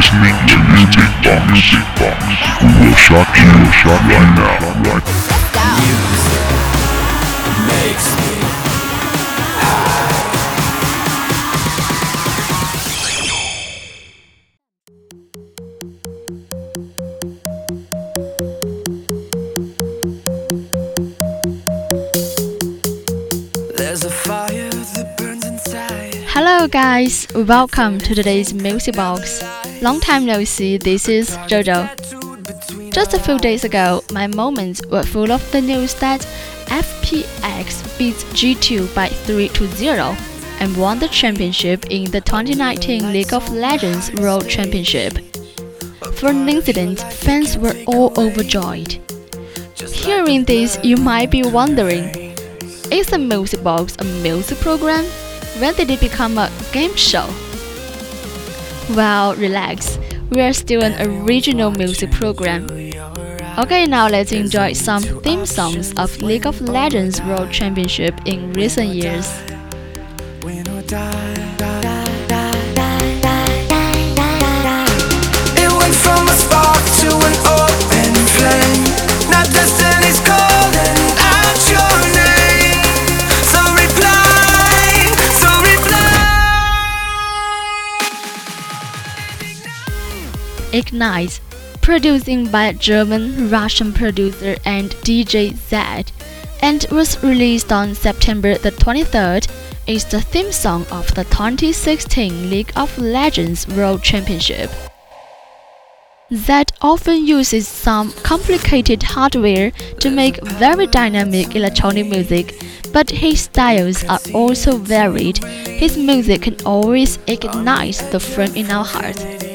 listening to Music Box. Music Box. We will shock you, shock right now. Right Hello, guys. Welcome to today's Music Box. Long time no see. This is JoJo. Just a few days ago, my moments were full of the news that FPX beats G2 by 3 to 0 and won the championship in the 2019 League of Legends World Championship. For an incident, fans were all overjoyed. Hearing this, you might be wondering is the Music Box a music program? When did it become a game show? Well, relax. We are still an original music program. Okay, now let's enjoy some theme songs of League of Legends World Championship in recent years. Producing by German Russian producer and DJ Zedd, and was released on September the 23rd, is the theme song of the 2016 League of Legends World Championship. Zedd often uses some complicated hardware to make very dynamic electronic music, but his styles are also varied. His music can always ignite the flame in our hearts.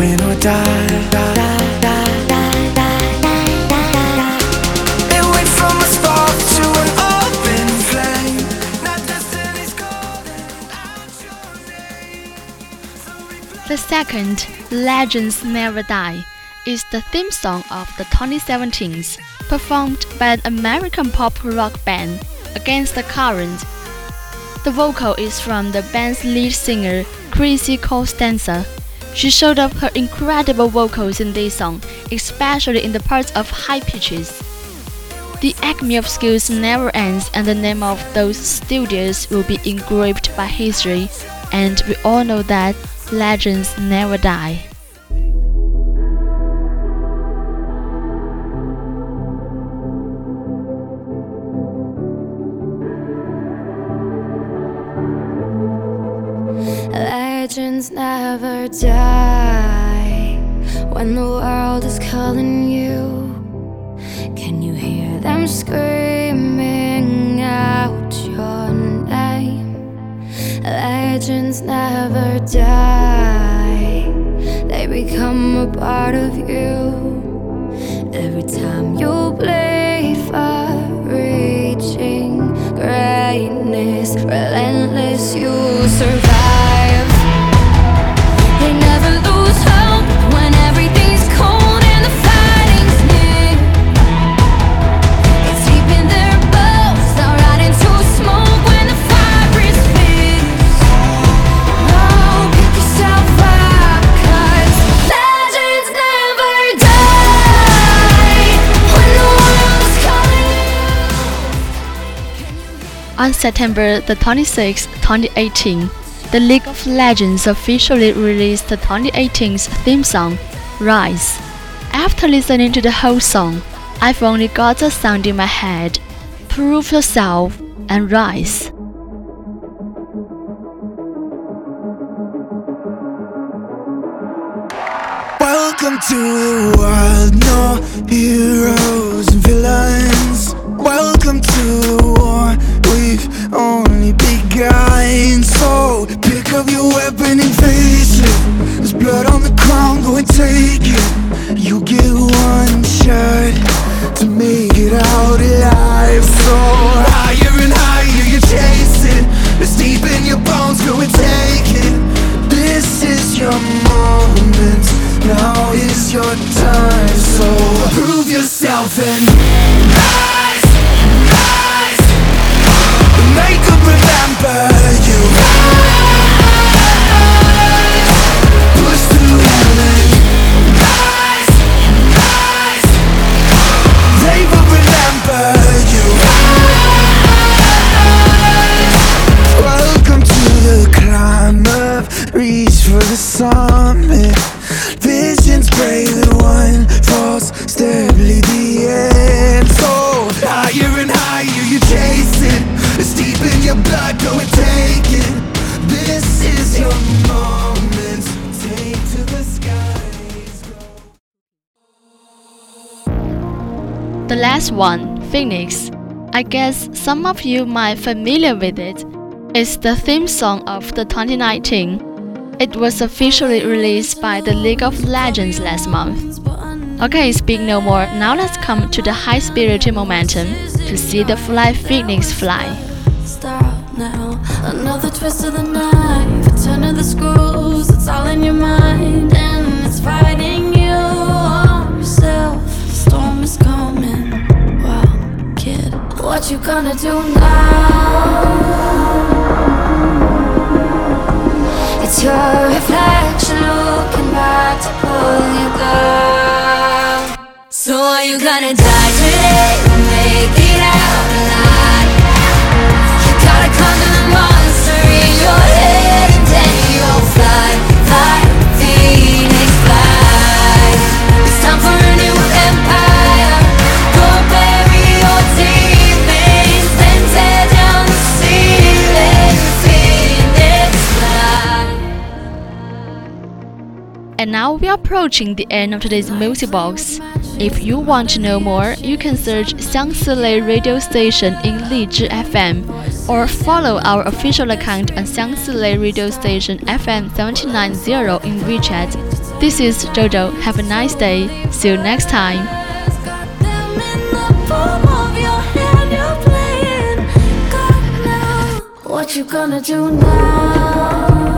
Your name. So reply. The second, Legends Never Die, is the theme song of the 2017s, performed by an American pop rock band, Against the Current. The vocal is from the band's lead singer, Chrissy Costanza. She showed off her incredible vocals in this song, especially in the parts of high pitches. The acme of skills never ends, and the name of those studios will be engraved by history. And we all know that legends never die. Legends never die when the world is calling you. Can you hear them screaming out your name? Legends never die, they become a part of you. Every time you bleed for reaching greatness, relentless, you survive. On September the 26th, 2018, the League of Legends officially released the 2018's theme song, Rise. After listening to the whole song, I've only got the sound in my head. Prove yourself and rise. Welcome to the world, no heroes and villains. Welcome to the we've only begun. So pick up your weapon and face it. There's blood on the ground, go and take it. You get one shot to make it out alive. So higher and higher you're chasing. It's deep in your bones, go and take it. This is your moment. Now is your time. So prove yourself and reach for the summit. Visions break the one false step, lead the end. So higher and higher you chase it. It's deep in your blood, go and take it. This is your moment. Take to the skies. The last one, Phoenix. I guess some of you might familiar with it. It's the theme song of the 2019. It was officially released by the League of Legends last month. Okay, speak no more. Now let's come to the high spirited momentum to see the fly Phoenix fly. Stop now. Another twist of the knife. A turn of the screws. It's all in your mind. And it's fighting you on yourself. The storm is coming. Wow, kid. What you gonna do now? Your reflection looking back to pull you down. So are you gonna die And now we are approaching the end of today's music box. If you want to know more, you can search Xiangsi radio station in Lizhi FM or follow our official account on Xiangsi radio station FM 790 in WeChat. This is Jojo. Have a nice day. See you next time. What you gonna do now?